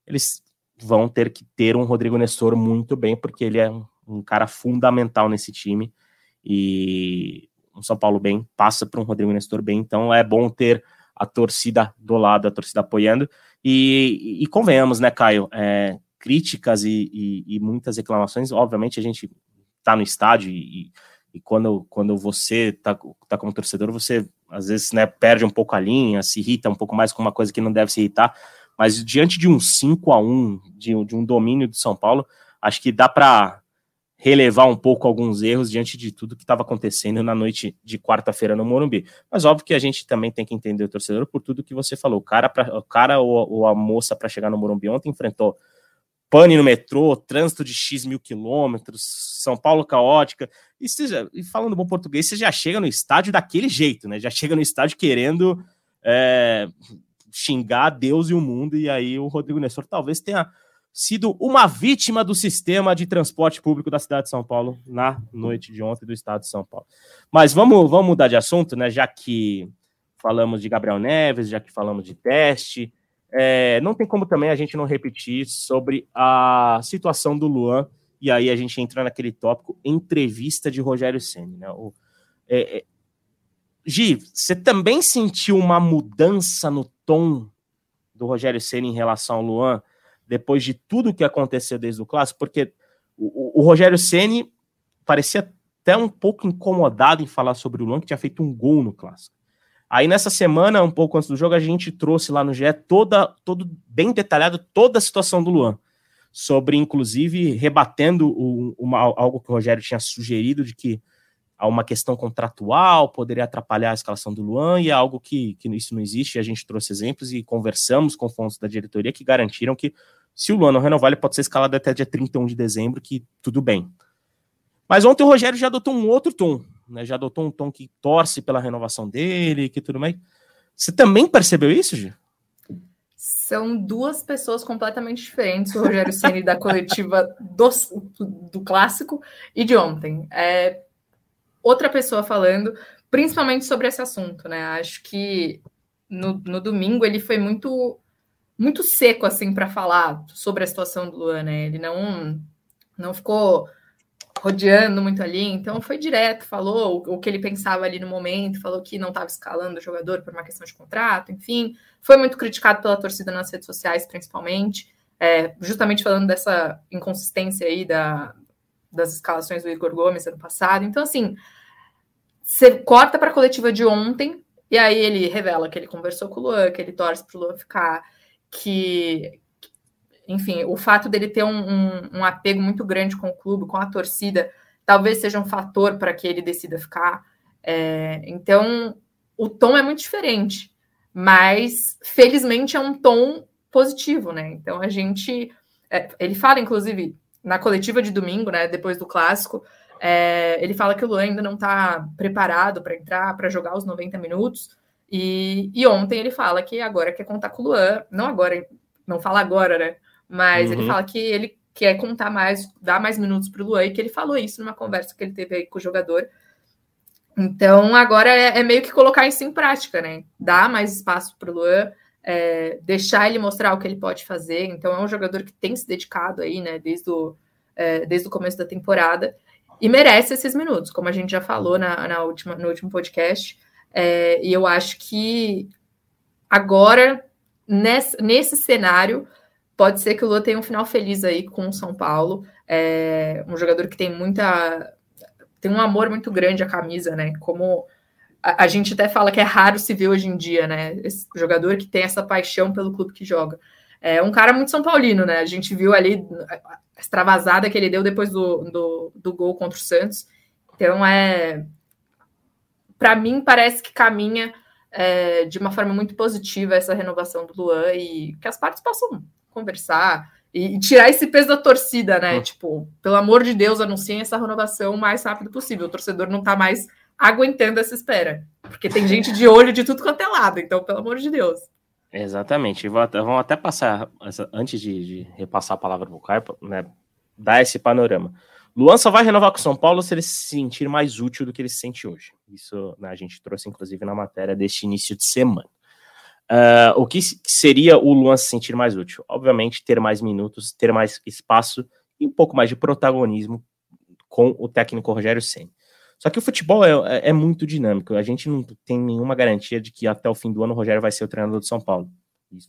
eles vão ter que ter um Rodrigo Nestor muito bem, porque ele é um, um cara fundamental nesse time. E um São Paulo bem passa para um Rodrigo Nestor bem, então é bom ter a torcida do lado, a torcida apoiando. E, e convenhamos, né, Caio? É, críticas e, e, e, muitas reclamações, obviamente a gente tá no estádio e, quando, quando você tá, tá como torcedor, você às vezes né, perde um pouco a linha, se irrita um pouco mais com uma coisa que não deve se irritar, mas diante de um 5 a 1 de, de um domínio do São Paulo, acho que dá para relevar um pouco alguns erros diante de tudo que estava acontecendo na noite de quarta-feira no Morumbi. Mas óbvio que a gente também tem que entender o torcedor por tudo que você falou. O cara, pra, o cara ou, ou a moça para chegar no Morumbi ontem enfrentou pane no metrô, trânsito de X mil quilômetros, São Paulo caótica. E, seja, e falando bom português, você já chega no estádio daquele jeito, né? Já chega no estádio querendo é, xingar Deus e o mundo, e aí o Rodrigo Nestor talvez tenha sido uma vítima do sistema de transporte público da cidade de São Paulo na noite de ontem do estado de São Paulo. Mas vamos, vamos mudar de assunto, né? Já que falamos de Gabriel Neves, já que falamos de teste, é, não tem como também a gente não repetir sobre a situação do Luan, e aí a gente entra naquele tópico entrevista de Rogério Senna. Né? O, é, é, Gi, você também sentiu uma mudança no tom do Rogério Senna em relação ao Luan, depois de tudo que aconteceu desde o clássico? Porque o, o, o Rogério Senna parecia até um pouco incomodado em falar sobre o Luan, que tinha feito um gol no clássico. Aí nessa semana, um pouco antes do jogo, a gente trouxe lá no GE toda, todo bem detalhado toda a situação do Luan. Sobre, inclusive, rebatendo o, uma, algo que o Rogério tinha sugerido de que há uma questão contratual poderia atrapalhar a escalação do Luan, e é algo que, que isso não existe. A gente trouxe exemplos e conversamos com fontes da diretoria que garantiram que se o Luan não renovar, ele pode ser escalado até dia 31 de dezembro, que tudo bem. Mas ontem o Rogério já adotou um outro tom né, já adotou um tom que torce pela renovação dele, que tudo mais. Você também percebeu isso, Gi?
São duas pessoas completamente diferentes, o Rogério (laughs) Ceni da coletiva do, do clássico e de ontem. É outra pessoa falando, principalmente sobre esse assunto, né? Acho que no, no domingo ele foi muito muito seco assim para falar sobre a situação do Luan, né? Ele não não ficou rodeando muito ali, então foi direto, falou o, que ele pensava ali no momento, falou que não estava escalando o jogador por uma questão de contrato, enfim, foi muito criticado pela torcida nas redes sociais, principalmente, é, justamente falando dessa inconsistência aí da, das escalações do Igor Gomes ano passado. Então, assim, você corta para a coletiva de ontem, e aí ele revela que ele conversou com o Luan, que ele torce para o Luan ficar, que, enfim, o fato dele ter um, um, um, apego muito grande com o clube, com a torcida, talvez seja um fator para que ele decida ficar. É, então, o tom é muito diferente, mas felizmente é um tom positivo, né? Então a gente. É, ele fala, inclusive, na coletiva de domingo, né? Depois do clássico, é, ele fala que o Luan ainda não está preparado para entrar, para jogar os 90 minutos. E, e ontem ele fala que agora quer contar com o Luan, não agora, não fala agora, né? Mas uhum. ele fala que ele quer contar mais, dar mais minutos para o Luan, e que ele falou isso numa conversa que ele teve aí com o jogador. Então, agora é, é meio que colocar isso em prática, né? Dar mais espaço para o Luan, é, deixar ele mostrar o que ele pode fazer. Então, é um jogador que tem se dedicado aí, né, desde o, é, desde o começo da temporada, e merece esses minutos, como a gente já falou na, na última, no último podcast. É, e eu acho que agora, nesse, nesse cenário, Pode ser que o Lua tenha um final feliz aí com o São Paulo. É um jogador que tem muita. tem um amor muito grande à camisa, né? Como a, a, gente até fala que é raro se ver hoje em dia, né? Esse jogador que tem essa paixão pelo clube que joga. É um cara muito São Paulino, né? A gente viu ali a extravasada que ele deu depois do, do, do gol contra o Santos. Então é. Para mim, parece que caminha é, de uma forma muito positiva essa renovação do Luan e que as partes possam conversar e, tirar esse peso da torcida, né? Uhum. Tipo, pelo amor de Deus, anunciem essa renovação o mais rápido possível. O torcedor não tá mais aguentando essa espera. Porque tem gente de olho de tudo quanto é lado, então, pelo amor de Deus.
Exatamente. Vamos até passar, antes de, de repassar a palavra para o Caio, né, dar esse panorama. Luan só vai renovar com o São Paulo se ele se sentir mais útil do que ele se sente hoje. Isso né, a gente trouxe, inclusive, na matéria deste início de semana. Uh, o que seria o Luan se sentir mais útil? Obviamente, ter mais minutos, ter mais espaço e um pouco mais de protagonismo com o técnico Rogério Senna. Só que o futebol é, é, é, muito dinâmico. A gente não tem nenhuma garantia de que até o fim do ano o Rogério vai ser o treinador do São Paulo.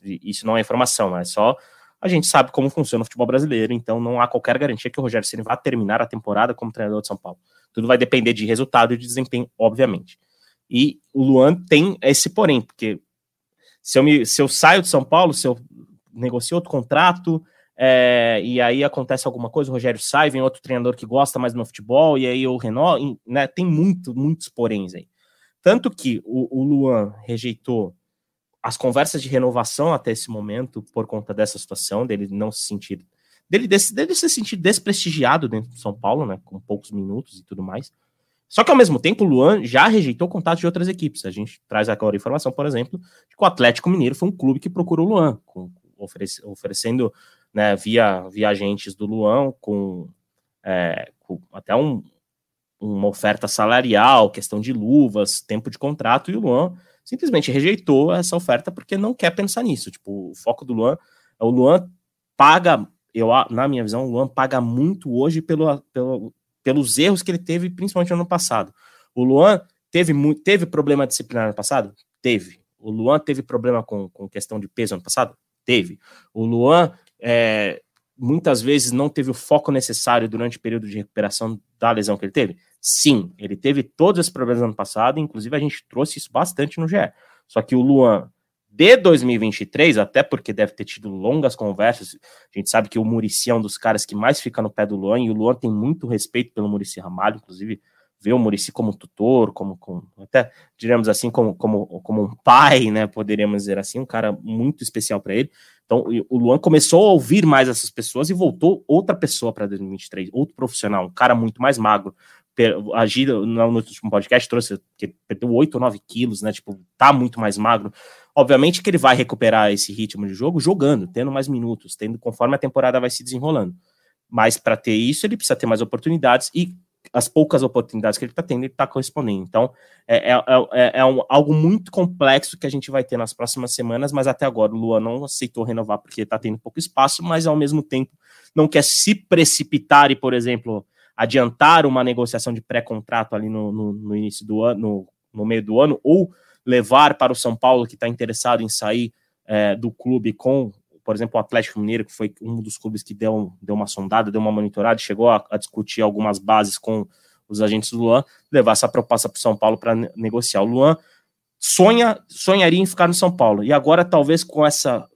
Isso, não é informação, é só a gente sabe como funciona o futebol brasileiro, então não há qualquer garantia que o Rogério Senna vá terminar a temporada como treinador de São Paulo. Tudo vai depender de resultado e de desempenho, obviamente. E o Luan tem esse porém, porque se eu, me, se eu saio de São Paulo, se eu negocio outro contrato, é, e aí acontece alguma coisa, o Rogério sai, vem outro treinador que gosta mais do meu futebol, e aí o Renault, né, tem muito, muitos poréns aí. Tanto que o, o Luan rejeitou as conversas de renovação até esse momento por conta dessa situação, dele não se sentir dele, desse, dele se sentir desprestigiado dentro do São Paulo, né? Com poucos minutos e tudo mais. Só que ao mesmo tempo, o Luan já rejeitou contato de outras equipes. A gente traz agora informação, por exemplo, de que o Atlético Mineiro foi um clube que procurou o Luan, com, oferece, oferecendo né, via, via agentes do Luan, com, é, com até um, uma oferta salarial, questão de luvas, tempo de contrato, e o Luan simplesmente rejeitou essa oferta porque não quer pensar nisso. Tipo, o foco do Luan, o Luan paga, eu, na minha visão, o Luan paga muito hoje pelo, pelo, pelos erros que ele teve, principalmente no ano passado. O Luan teve, teve problema disciplinar no passado? Teve. O Luan teve problema com, com questão de peso ano passado? Teve. O Luan é, muitas vezes não teve o foco necessário durante o período de recuperação da lesão que ele teve? Sim, ele teve todos esses problemas no ano passado, inclusive a gente trouxe isso bastante no GE. Só que o Luan, de 2023, até porque deve ter tido longas conversas, a gente sabe que o Murici é um dos caras que mais fica no pé do Luan, e o Luan tem muito respeito pelo Murici Ramalho, inclusive vê o Murici como tutor, como, como até diremos assim, como, como, como um pai, né? Poderíamos dizer assim, um cara muito especial para ele. Então, o Luan começou a ouvir mais essas pessoas e voltou outra pessoa para 2023, outro profissional, um cara muito mais magro. Agir no último podcast trouxe que perdeu 8 ou 9 quilos, né? Tipo, tá muito mais magro. Obviamente que ele vai recuperar esse ritmo de jogo jogando, tendo mais minutos, tendo conforme a temporada vai se desenrolando. Mas para ter isso, ele precisa ter mais oportunidades e as poucas oportunidades que ele está tendo, ele está correspondendo. Então, é, é, é, é um, algo muito complexo que a gente vai ter nas próximas semanas, mas até agora o Lua não aceitou renovar porque está tendo pouco espaço, mas ao mesmo tempo não quer se precipitar e, por exemplo, adiantar uma negociação de pré-contrato ali no, no, no, início do ano, no, no, meio do ano, ou levar para o São Paulo que está interessado em sair é, do clube com por exemplo, o Atlético Mineiro, que foi um dos clubes que deu, deu uma sondada, deu uma monitorada, chegou a, a discutir algumas bases com os agentes do Luan, levar essa proposta para o São Paulo para negociar. O Luan sonha, sonharia em ficar no São Paulo. E agora, talvez com essa,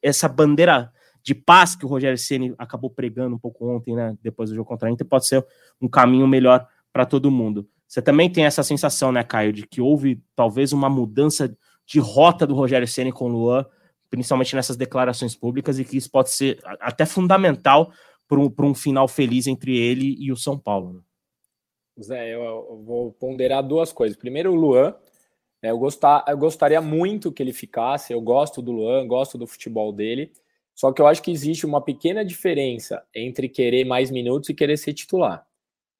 essa bandeira de paz que o Rogério Ceni acabou pregando um pouco ontem, né, depois do jogo contra a Inter, pode ser um caminho melhor para todo mundo. Você também tem essa sensação, né, Caio, de que houve talvez uma mudança de rota do Rogério Ceni com o Luan, principalmente nessas declarações públicas, e que isso pode ser até fundamental para um, um final feliz entre ele e o São Paulo. Né?
Zé, eu, vou ponderar duas coisas. Primeiro, o Luan. Né, eu, gostar, eu gostaria muito que ele ficasse. Eu gosto do Luan, gosto do futebol dele. Só que eu acho que existe uma pequena diferença entre querer mais minutos e querer ser titular.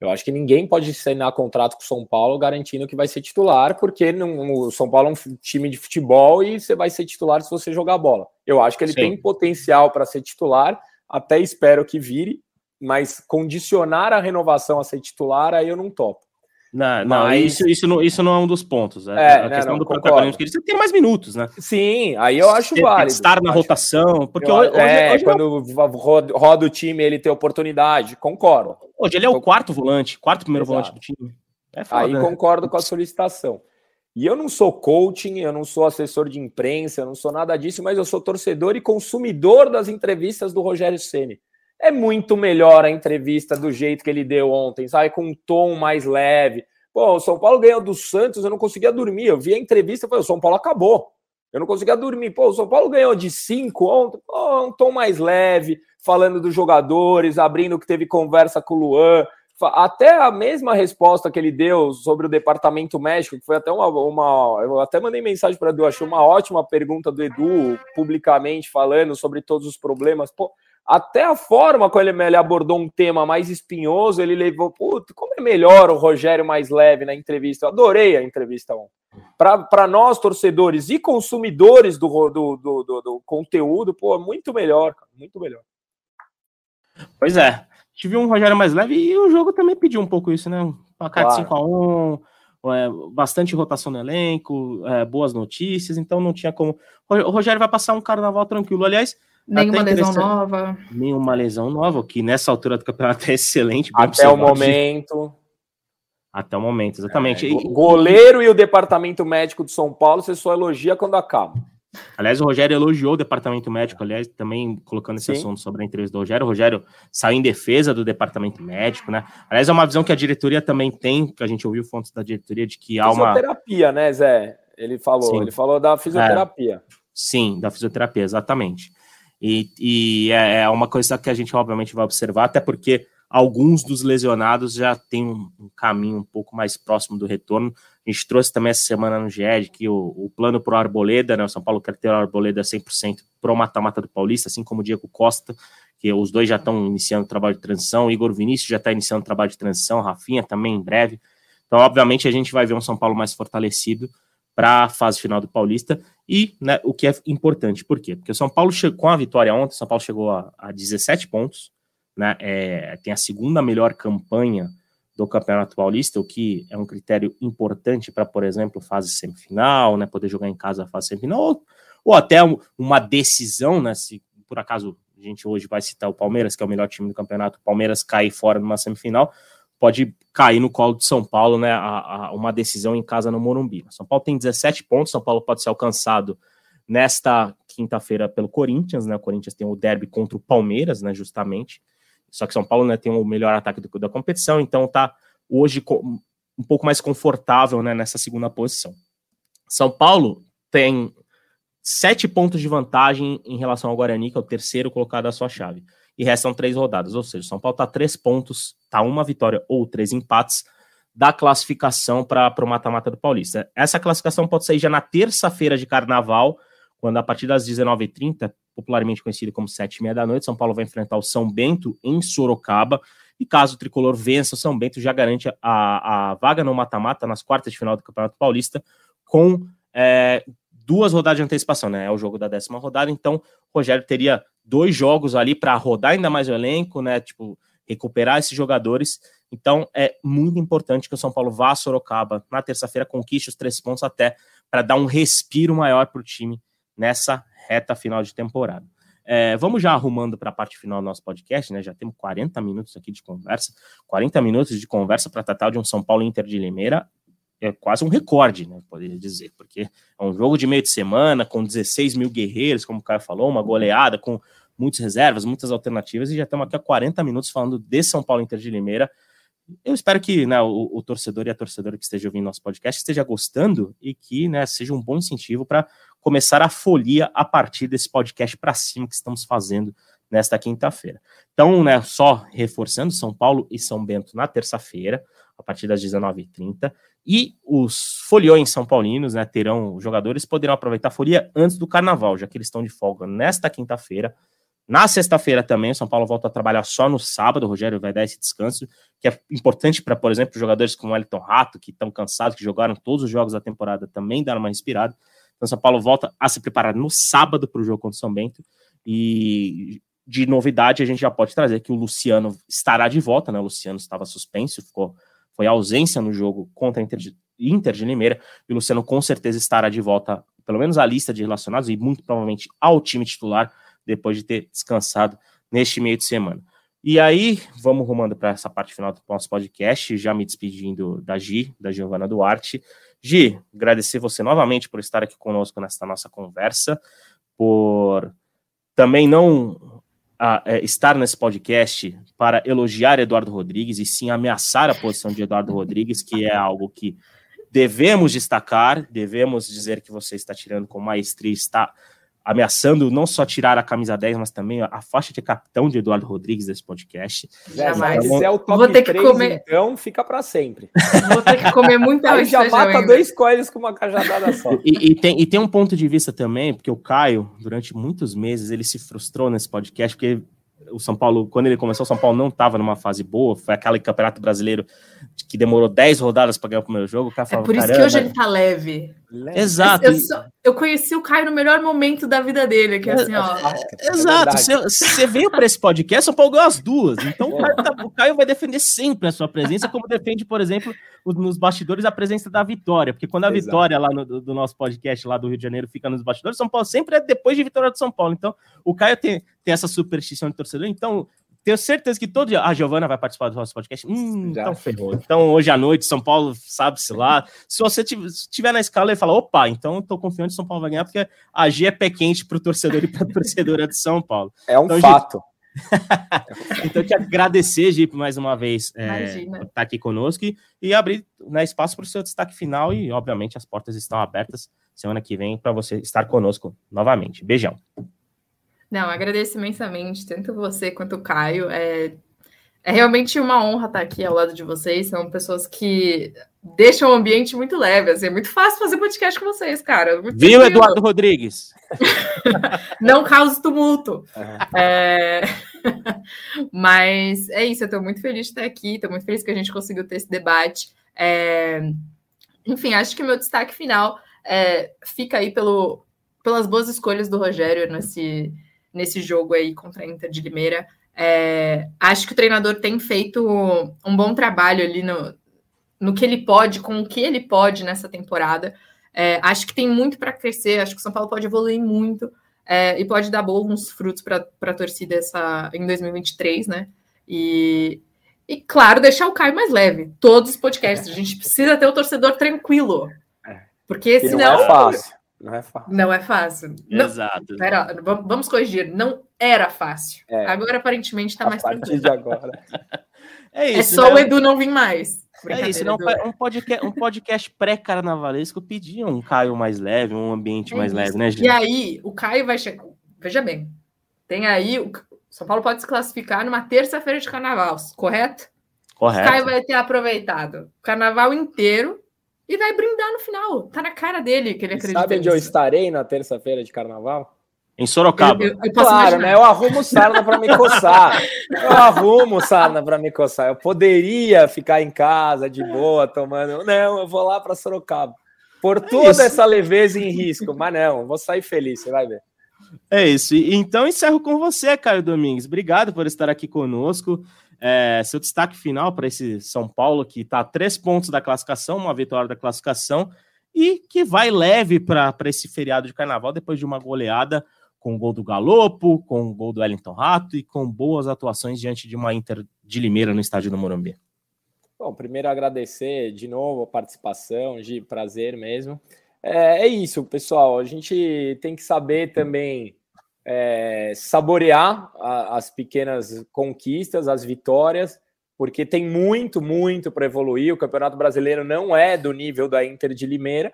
Eu acho que ninguém pode assinar contrato com o São Paulo garantindo que vai ser titular, porque não, o São Paulo é um time de futebol e você vai ser titular se você jogar bola. Eu acho que ele Sim. tem potencial para ser titular, até espero que vire, mas condicionar a renovação a ser titular, aí eu não topo.
Não, não Mas... isso, isso, não, isso não é um dos pontos. É, é a né, questão não, do campeonato que você tem mais minutos, né?
Sim, aí eu acho válido.
Estar na
acho...
rotação, porque
eu, hoje, é, hoje quando não... roda o time, ele tem oportunidade, concordo.
Hoje ele é o quarto volante, quarto primeiro Exato. volante do time.
É foda, aí né? concordo com a solicitação. E eu não sou coaching, eu não sou assessor de imprensa, eu não sou nada disso, mas eu sou torcedor e consumidor das entrevistas do Rogério Ceni. É muito melhor a entrevista do jeito que ele deu ontem, sabe? Com um tom mais leve. Pô, o São Paulo ganhou do Santos, eu não conseguia dormir. Eu vi a entrevista e falei, o São Paulo acabou. Eu não conseguia dormir. Pô, o São Paulo ganhou de cinco ontem, pô, um tom mais leve, falando dos jogadores, abrindo que teve conversa com o Luan. Até a mesma resposta que ele deu sobre o departamento médico, que foi até uma. uma eu até mandei mensagem para o Edu, achei uma ótima pergunta do Edu, publicamente, falando sobre todos os problemas. Pô, até a forma como ele, ele abordou um tema mais espinhoso, ele levou, puto, como é melhor o Rogério mais leve na entrevista. Eu adorei a entrevista ontem. Para nós, torcedores e consumidores do, do, do, do, do conteúdo, pô, muito melhor, cara, muito melhor.
Pois é. Tive um Rogério mais leve e o jogo também pediu um pouco isso, né? Um placar claro. de 5x1, é, bastante rotação no elenco, é, boas notícias, então não tinha como. O Rogério vai passar um carnaval tranquilo. Aliás,
Nenhuma lesão nova.
Nenhuma lesão nova, que nessa altura do campeonato é excelente.
Até o momento.
Até o momento, exatamente. É,
goleiro e o departamento médico de São Paulo, você só elogia quando acaba.
Aliás, o Rogério elogiou o departamento médico, aliás, também colocando esse Sim. assunto sobre a entrevista do Rogério. O Rogério saiu em defesa do departamento médico, né? Aliás, é uma visão que a diretoria também tem, que a gente ouviu fontes da diretoria de que há uma.
Fisioterapia, né, Zé? Ele falou, Sim. ele falou da fisioterapia. É.
Sim, da fisioterapia, exatamente. E, e é, é uma coisa que a gente obviamente vai observar, até porque alguns dos lesionados já têm um, um, caminho um pouco mais próximo do retorno. A gente trouxe também essa semana no GED que o, o plano para o Arboleda, né, o São Paulo quer ter o Arboleda 100% para o mata-mata do Paulista, assim como o Diego Costa, que os dois já estão iniciando o trabalho de transição, Igor Vinícius já está iniciando o trabalho de transição, Rafinha também em breve. Então, obviamente, a gente vai ver um São Paulo mais fortalecido para a fase final do Paulista e né, o que é importante, por quê? Porque o São Paulo chegou com a vitória ontem, o São Paulo chegou a, a 17 pontos, né, é, tem a segunda melhor campanha do Campeonato Paulista, o que é um critério importante para, por exemplo, fase semifinal, né, poder jogar em casa a fase semifinal, ou, ou até uma decisão, né, se por acaso a gente hoje vai citar o Palmeiras, que é o melhor time do campeonato, o Palmeiras cair fora numa semifinal, pode cair no colo de São Paulo, né, a, a, uma decisão em casa no Morumbi. São Paulo tem 17 pontos, São Paulo pode ser alcançado nesta quinta-feira pelo Corinthians, né, o Corinthians tem o derby contra o Palmeiras, né, justamente, só que São Paulo, né, tem o melhor ataque do, da competição, então tá hoje um pouco mais confortável, né, nessa segunda posição. São Paulo tem sete pontos de vantagem em relação ao Guarani, que é o terceiro colocado da sua chave. E restam três rodadas, ou seja, São Paulo está três pontos, tá uma vitória ou três empates da classificação para o mata-mata do Paulista. Essa classificação pode sair já na terça-feira de carnaval, quando a partir das 19h30, popularmente conhecido como sete e meia da noite, São Paulo vai enfrentar o São Bento em Sorocaba. E caso o tricolor vença, o São Bento já garante a, a vaga no mata-mata nas quartas de final do Campeonato Paulista com é, duas rodadas de antecipação, né? É o jogo da décima rodada, então o Rogério teria dois jogos ali para rodar ainda mais o elenco, né? Tipo, recuperar esses jogadores. Então é muito importante que o São Paulo vá a Sorocaba na terça-feira, conquiste os três pontos até para dar um respiro maior para o time nessa reta final de temporada. É, vamos já arrumando para a parte final do nosso podcast, né? Já temos 40 minutos aqui de conversa, 40 minutos de conversa para tratar de um São Paulo Inter de Limeira é quase um recorde, né? Poderia dizer, porque é um jogo de meio de semana com 16 mil guerreiros, como o Caio falou, uma goleada com muitas reservas, muitas alternativas, e já estamos aqui há 40 minutos falando de São Paulo Inter de Limeira. Eu espero que né, o, o, torcedor e a torcedora que esteja ouvindo nosso podcast esteja gostando e que né, seja um bom incentivo para começar a folia a partir desse podcast para cima que estamos fazendo nesta quinta-feira. Então, né, só reforçando, São Paulo e São Bento na terça-feira, a partir das 19h30. E os foliões são paulinos, né, terão, os jogadores poderão aproveitar a folia antes do carnaval, já que eles estão de folga nesta quinta-feira. Na sexta-feira também, o São Paulo volta a trabalhar só no sábado, o Rogério vai dar esse descanso, que é importante para, por exemplo, jogadores como Elton Rato, que estão cansados, que jogaram todos os jogos da temporada, também dar uma respirada. Então, São Paulo volta a se preparar no sábado para o jogo contra o São Bento. E de novidade, a gente já pode trazer que o Luciano estará de volta, né? O Luciano estava suspenso, ficou foi ausência no jogo contra a Inter de, Inter de Limeira, e o Luciano com certeza estará de volta, pelo menos à lista de relacionados, e muito provavelmente ao time titular, depois de ter descansado neste meio de semana. E aí, vamos rumando para essa parte final do nosso podcast, já me despedindo da Gi, da Giovana Duarte. Gi, agradecer você novamente por estar aqui conosco nesta nossa conversa, por também não a, é, estar nesse podcast para elogiar Eduardo Rodrigues e sim ameaçar a posição de Eduardo Rodrigues, que é algo que devemos destacar, devemos dizer que você está tirando com maestria, está ameaçando não só tirar a camisa 10, mas também a faixa de capitão de Eduardo Rodrigues desse podcast.
Jamais. Se é o top Vou ter 3, que comer... então fica para sempre.
Vou ter que comer muita
Aí já mata ainda. dois coelhos com uma cajadada só.
E, e, tem, e tem um ponto de vista também, porque o Caio, durante muitos meses, ele se frustrou nesse podcast, porque o São Paulo, quando ele começou, o São Paulo não estava numa fase boa, foi aquele campeonato brasileiro que demorou 10 rodadas para ganhar o primeiro jogo. O
cara falava, é por isso que hoje ele tá leve.
Exato.
Eu, só, eu, conheci o Caio no melhor momento da vida dele, que é assim, ó.
É, exato. Você veio para esse podcast, São Paulo ganhou as duas. Então o Caio, tá, o Caio, vai defender sempre a sua presença, como defende, por exemplo, nos bastidores a presença da Vitória. Porque quando a Exato. Vitória lá no, do nosso podcast lá do Rio de Janeiro fica nos bastidores, São Paulo sempre é depois de vitória do São Paulo. Então o Caio tem, tem essa superstição de torcedor. Então tenho certeza que todo dia. A Giovana vai participar do nosso podcast. Hum, então ferrou. Então, hoje à noite, São Paulo, sabe-se lá. Se você estiver na escala e falar, opa, então eu tô confiante que São Paulo vai ganhar, porque a G é pé quente pro torcedor e pra (laughs) torcedora de São Paulo.
É um
então,
fato. (laughs)
então, te agradecer, Gipe, mais uma vez, é, por estar aqui conosco e, e abrir né, espaço para o seu destaque final. E, obviamente, as portas estão abertas semana que vem para você estar conosco novamente. Beijão.
Não, agradeço imensamente, tanto você quanto o Caio. É, é realmente uma honra estar aqui ao lado de vocês. São pessoas que deixam o ambiente muito leve. Assim, é muito fácil fazer podcast com vocês, cara. Muito
Viu, tranquilo. Eduardo Rodrigues? (laughs)
Não cause tumulto. É... (laughs) Mas é isso, eu estou muito feliz de estar aqui, estou muito feliz que a gente conseguiu ter esse debate. É... Enfim, acho que o meu destaque final é... fica aí pelo... pelas boas escolhas do Rogério nesse nesse jogo aí contra a Inter de Limeira. É, acho que o treinador tem feito um bom trabalho ali no, no que ele pode, com o que ele pode nessa temporada. É, acho que tem muito para crescer, acho que o São Paulo pode evoluir muito é, e pode dar bons frutos para a torcida essa, em 2023, né? E, e, claro, deixar o Caio mais leve. Todos os podcasts. A gente precisa ter o torcedor tranquilo. É. Porque senão. Não
é fácil. Não é fácil.
Não é fácil.
Exato.
pera, vamos corrigir. Não era fácil. É. Agora, aparentemente, está mais
tranquilo. de agora. (laughs)
é, isso, é só né? o Edu não vir mais.
É isso, não, um podcast, um podcast pré-carnavalesco pedia um Caio mais leve, um ambiente é mais isso. leve, né, gente?
E aí, o Caio vai chegar. Veja bem, tem aí. O São Paulo pode se classificar numa terça-feira de carnaval, correto?
Correto.
O Caio vai ter aproveitado o carnaval inteiro e vai brindar no final. Tá na cara dele que ele acredita.
Sabe onde eu estarei na terça-feira de carnaval?
Em Sorocaba. Eu,
eu, claro, imaginar. né? Eu arrumo sarna para me coçar. Eu arrumo sarna para me coçar. Eu poderia ficar em casa de boa, tomando. Não, eu vou lá para Sorocaba. Por é toda é essa leveza em risco, mas não, vou sair feliz, você vai ver.
É isso. Então encerro com você, Caio Domingues. Obrigado por estar aqui conosco. É, seu destaque final para esse São Paulo que está a três pontos da classificação, uma vitória da classificação, e que vai leve para esse feriado de carnaval depois de uma goleada com o gol do Galopo, com o gol do Wellington Rato e com boas atuações diante de uma Inter de Limeira no estádio do Morumbi.
Bom, primeiro agradecer de novo a participação, de prazer mesmo. É, é isso, pessoal. A gente tem que saber também é, saborear a, as pequenas conquistas, as vitórias, porque tem muito, muito para evoluir. O Campeonato Brasileiro não é do nível da Inter de Limeira,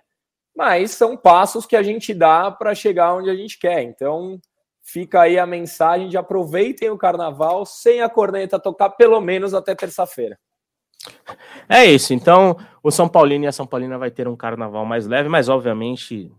mas são passos que a gente dá para chegar onde a gente quer. Então, fica aí a mensagem de aproveitem o carnaval sem a corneta tocar pelo menos até terça-feira.
É isso. Então, o São Paulino e a São Paulina vai ter um carnaval mais leve, mas obviamente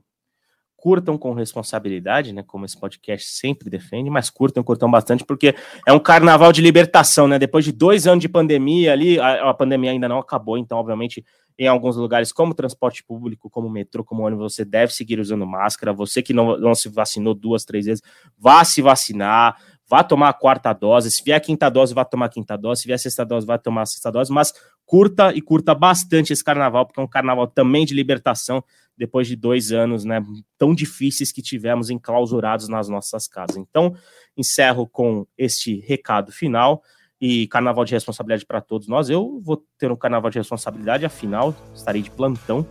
curtam com responsabilidade, né? Como esse podcast sempre defende, mas curtam, curtam bastante, porque é um carnaval de libertação, né? Depois de dois anos de pandemia ali, a, a pandemia ainda não acabou, então, obviamente, em alguns lugares, como transporte público, como metrô, como ônibus, você deve seguir usando máscara. Você que não, não se vacinou duas, três vezes, vá se vacinar, vá tomar a quarta dose. Se vier a quinta dose, vá tomar a quinta dose. Se vier a sexta dose, vá tomar a sexta dose. Mas curta e curta bastante esse carnaval, porque é um carnaval também de libertação depois de dois anos né, tão difíceis que tivemos enclausurados nas nossas casas. Então, encerro com este recado final e carnaval de responsabilidade para todos nós. Eu vou ter um carnaval de responsabilidade, afinal, estarei de plantão.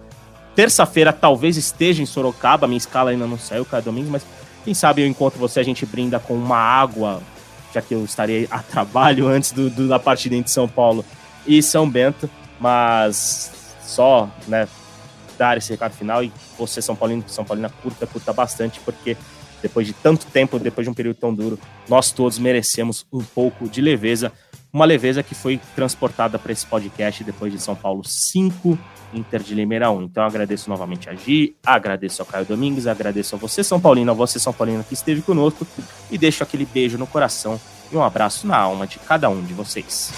Terça-feira talvez esteja em Sorocaba, minha escala ainda não saiu, cada domingo, mas quem sabe eu encontro você, a gente brinda com uma água, já que eu estarei a (laughs) trabalho antes do, do da partida entre São Paulo e São Bento, mas só, né, dar esse recado final e você, São Paulino, São Paulina, curta, curta bastante, porque depois de tanto tempo, depois de um período tão duro, nós todos merecemos um pouco de leveza. Uma leveza que foi transportada para esse podcast depois de São Paulo 5, Inter de Limeira 1. Então agradeço novamente a Gi, agradeço ao Caio Domingues, agradeço a você, São Paulino, a você, São Paulino, que esteve conosco e deixo aquele beijo no coração e um abraço na alma de cada um de vocês.